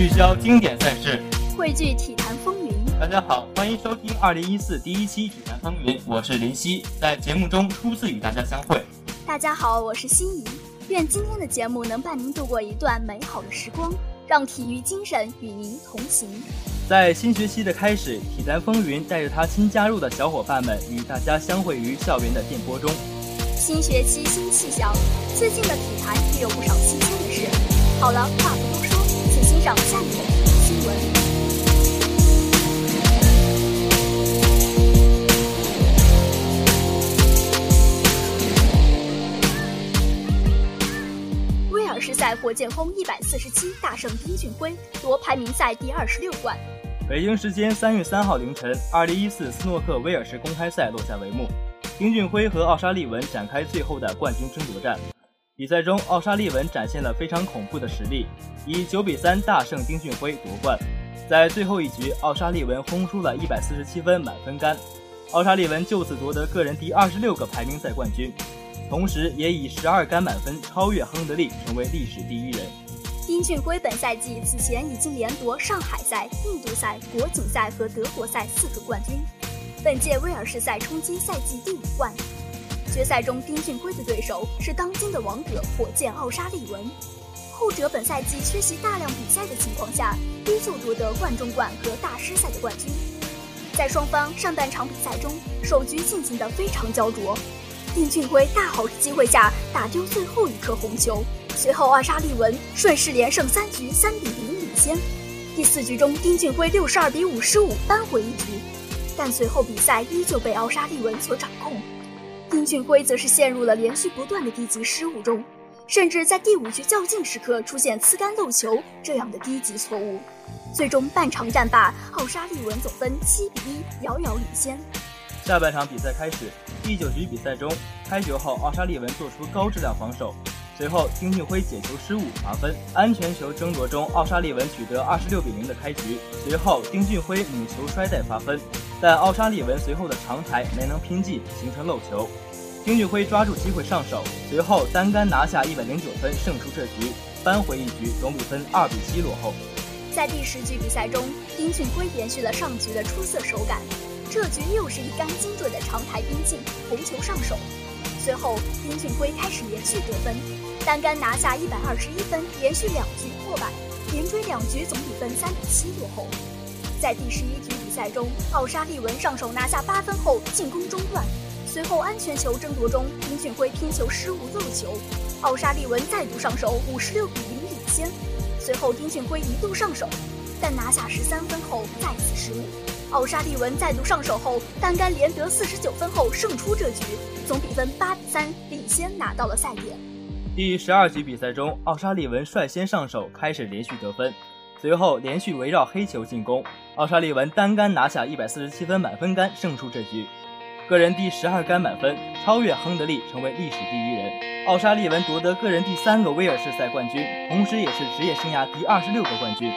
聚焦经典赛事，汇聚体坛风云。大家好，欢迎收听二零一四第一期体坛风云，我是林夕，在节目中初次与大家相会。大家好，我是心怡，愿今天的节目能伴您度过一段美好的时光，让体育精神与您同行。在新学期的开始，体坛风云带着他新加入的小伙伴们，与大家相会于校园的电波中。新学期新气象，最近的体坛也有不少新鲜的事。好了，话请欣赏下面的新闻。威尔士赛火箭轰一百四十七，大胜丁俊晖，夺排名赛第二十六冠。北京时间三月三号凌晨，二零一四斯诺克威尔士公开赛落下帷幕，丁俊晖和奥沙利文展开最后的冠军争夺战。比赛中，奥沙利文展现了非常恐怖的实力，以九比三大胜丁俊晖夺冠。在最后一局，奥沙利文轰出了一百四十七分满分杆，奥沙利文就此夺得个人第二十六个排名赛冠军，同时也以十二杆满分超越亨德利，成为历史第一人。丁俊晖本赛季此前已经连夺上海赛、印度赛、国锦赛和德国赛四个冠军，本届威尔士赛冲击赛季第五冠。决赛中，丁俊晖的对手是当今的王者火箭奥沙利文，后者本赛季缺席大量比赛的情况下，依旧夺得冠中冠和大师赛的冠军。在双方上半场比赛中，首局进行得非常焦灼，丁俊晖大好的机会下打丢最后一颗红球。随后，奥沙利文顺势连胜三局，三比零领先。第四局中，丁俊晖六十二比五十五扳回一局，但随后比赛依旧被奥沙利文所掌控。丁俊晖则是陷入了连续不断的低级失误中，甚至在第五局较劲时刻出现呲杆漏球这样的低级错误。最终半场战罢，奥沙利文总分七比一遥遥领先。下半场比赛开始，第九局比赛中，开球后奥沙利文做出高质量防守。随后，丁俊晖解球失误罚分，安全球争夺中，奥沙利文取得二十六比零的开局。随后，丁俊晖母球摔带罚分，但奥沙利文随后的长台没能拼进，形成漏球。丁俊晖抓住机会上手，随后单杆拿下一百零九分，胜出这局，扳回一局，总比分二比七落后。在第十局比赛中，丁俊晖延续了上局的出色手感，这局又是一杆精准的长台拼进，红球上手。随后，丁俊晖开始连续得分，单杆拿下一百二十一分，连续两局破百，连追两局总比分三比七落后。在第十一局赛中，奥沙利文上手拿下八分后进攻中断，随后安全球争夺中，丁俊晖拼球失误漏球，奥沙利文再度上手五十六比零领先。随后丁俊晖一度上手，但拿下十三分后再次失误。奥沙利文再度上手后，单杆连得四十九分后胜出这局，总比分八比三领先拿到了赛点。第十二局比赛中，奥沙利文率先上手，开始连续得分，随后连续围绕黑球进攻，奥沙利文单杆拿下一百四十七分满分杆，胜出这局，个人第十二杆满分，超越亨德利，成为历史第一人。奥沙利文夺得个人第三个威尔士赛冠军，同时也是职业生涯第二十六个冠军。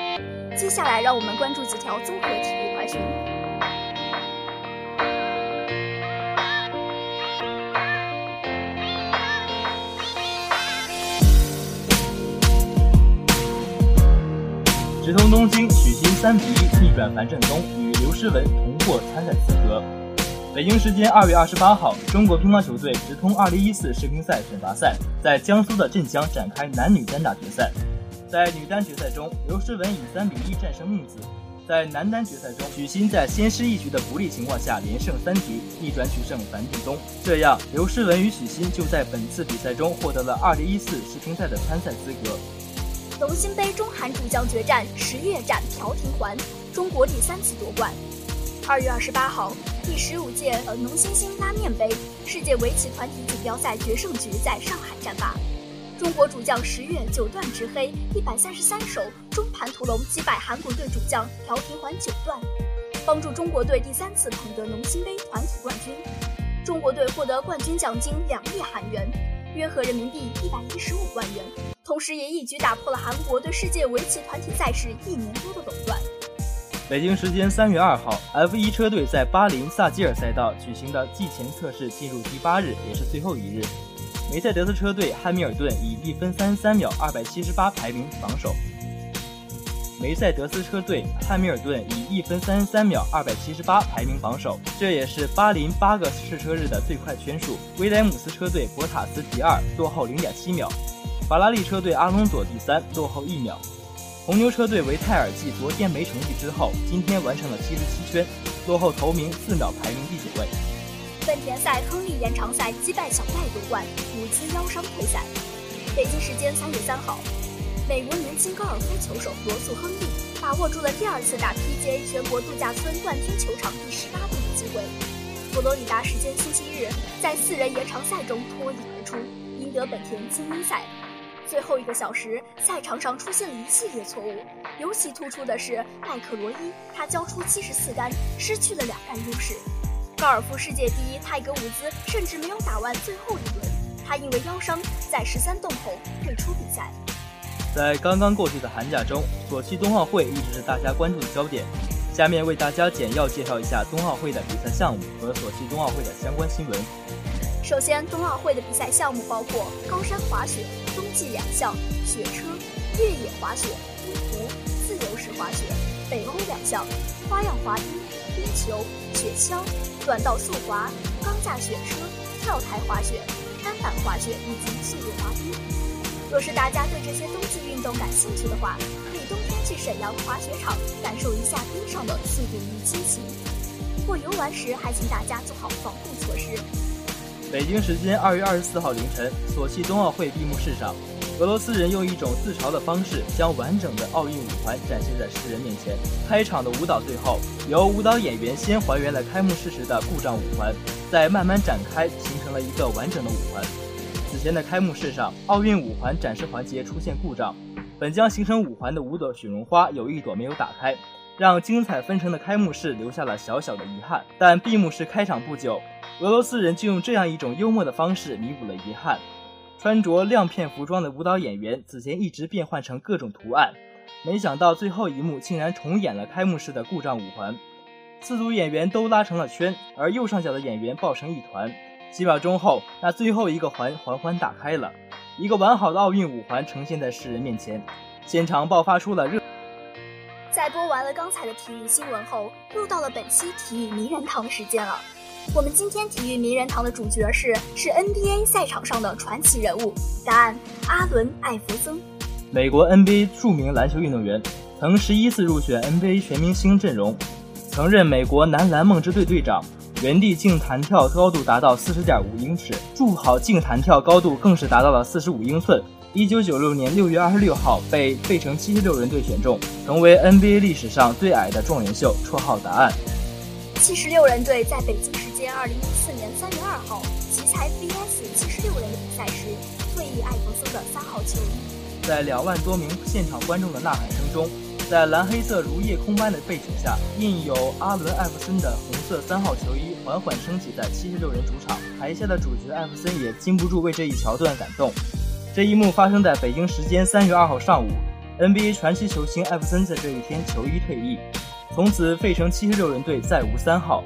接下来，让我们关注几条综合体育快讯。直通东京，许昕三比一逆转樊振东，与刘诗雯同获参赛资格。北京时间二月二十八号，中国乒乓球队直通二零一四世乒赛选拔赛在江苏的镇江展开男女单打决赛。在女单决赛中，刘诗雯以三比一战胜孟子。在男单决赛中，许昕在先失一局的不利情况下连胜三局，逆转取胜樊振东。这样，刘诗雯与许昕就在本次比赛中获得了二零一四世乒赛的参赛资格。龙兴杯中韩主将决战，十月战朴廷桓，中国第三次夺冠。二月二十八号，第十五届呃农星星拉面杯世界围棋团体锦标赛决胜局在上海战罢。中国主将十月九段执黑，一百三十三手中盘屠龙击败韩国队主将朴廷桓九段，帮助中国队第三次捧得农兴杯团体冠军。中国队获得冠军奖金两亿韩元，约合人民币一百一十五万元，同时也一举打破了韩国对世界围棋团体赛事一年多的垄断。北京时间三月二号，F 一车队在巴林萨基尔赛道举行的季前测试进入第八日，也是最后一日。梅赛德斯车队汉密尔顿以一分三十三秒二百七十八排名榜首。梅赛德斯车队汉密尔顿以一分三十三秒二百七十八排名榜首，这也是巴林八个试车日的最快圈数。威廉姆斯车队博塔斯第二，落后零点七秒；法拉利车队阿隆索第三，落后一秒。红牛车队维泰尔继昨天没成绩之后，今天完成了七十七圈，落后头名四秒，排名第九位。本田赛亨利延长赛击败小戴夺冠，伍兹腰伤退赛。北京时间三月三号，美国年轻高尔夫球手罗素·亨利把握住了第二次打 PGA 全国度假村冠军球场第十八洞的机会。佛罗里达时间星期日，在四人延长赛中脱颖而出，赢得本田精英赛。最后一个小时，赛场上出现了一系列错误，尤其突出的是麦克罗伊，他交出七十四杆，失去了两杆优势。高尔夫世界第一泰格伍兹甚至没有打完最后一轮，他因为腰伤在十三洞后退出比赛。在刚刚过去的寒假中，索契冬奥会一直是大家关注的焦点。下面为大家简要介绍一下冬奥会的比赛项目和索契冬奥会的相关新闻。首先，冬奥会的比赛项目包括高山滑雪、冬季两项雪车、越野滑雪、冰壶、自由式滑雪；北欧两项花样滑冰。冰球、雪橇、短道速滑、钢架雪车、跳台滑雪、单板滑雪以及速度滑冰。若是大家对这些冬季运动感兴趣的话，可以冬天去沈阳滑雪场感受一下冰上的速度与激情。不过游玩时还请大家做好防护措施。北京时间二月二十四号凌晨，索契冬奥会闭幕式上。俄罗斯人用一种自嘲的方式，将完整的奥运五环展现在世人面前。开场的舞蹈最后，由舞蹈演员先还原了开幕式时的故障五环，再慢慢展开，形成了一个完整的五环。此前的开幕式上，奥运五环展示环节出现故障，本将形成五环的五朵雪绒花有一朵没有打开，让精彩纷呈的开幕式留下了小小的遗憾。但闭幕式开场不久，俄罗斯人就用这样一种幽默的方式弥补了遗憾。穿着亮片服装的舞蹈演员此前一直变换成各种图案，没想到最后一幕竟然重演了开幕式的故障五环。四组演员都拉成了圈，而右上角的演员抱成一团。几秒钟后，那最后一个环缓缓打开了，一个完好的奥运五环呈现在世人面前，现场爆发出了热。在播完了刚才的体育新闻后，又到了本期体育名人堂的时间了。我们今天体育名人堂的主角是是 NBA 赛场上的传奇人物，答案阿伦·艾弗森，美国 NBA 著名篮球运动员，曾十一次入选 NBA 全明星阵容，曾任美国男篮梦之队队长，原地静弹跳高度达到四十点五英尺，助跑静弹跳高度更是达到了四十五英寸。一九九六年六月二十六号被费城七十六人队选中，成为 NBA 历史上最矮的状元秀，绰号答案。七十六人队在北京时间二零一四年三月二号奇才 VS 七十六人的比赛时，退役艾弗森的三号球衣。在两万多名现场观众的呐喊声中，在蓝黑色如夜空般的背景下，印有阿伦·艾弗森的红色三号球衣缓缓升起在七十六人主场。台下的主角艾弗森也禁不住为这一桥段感动。这一幕发生在北京时间三月二号上午，NBA 传奇球星艾弗森在这一天球衣退役。从此，费城七十六人队再无三号。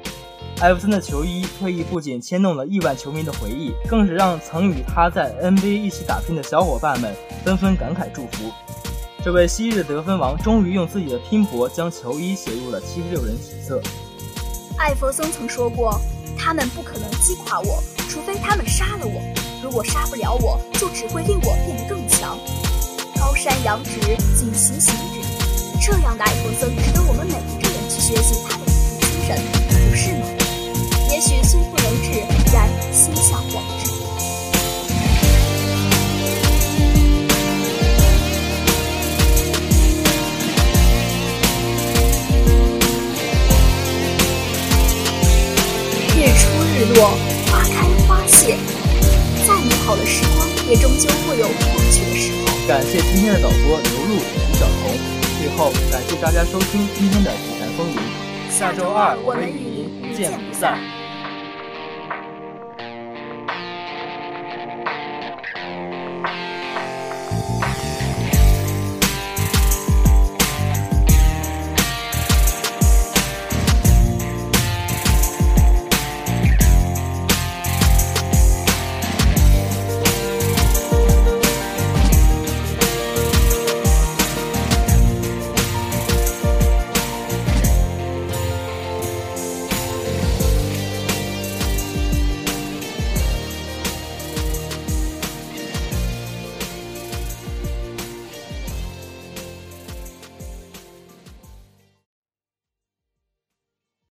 艾弗森的球衣退役不仅牵动了亿万球迷的回忆，更是让曾与他在 NBA 一起打拼的小伙伴们纷纷感慨祝福。这位昔日得分王终于用自己的拼搏将球衣写入了七十六人史册。艾弗森曾说过：“他们不可能击垮我，除非他们杀了我。如果杀不了我，就只会令我变得更强。”高山仰止，景行行止。这样的艾弗森值得我们每一个人去学习他的体育精神，不是吗？也许虽不能至，然心向往日落花开花谢再美好的时光也终究会有过去的时候。感谢今天的导播刘露与晓彤最后感谢大家收听今天的济南风云。下周二我们与您不见不散。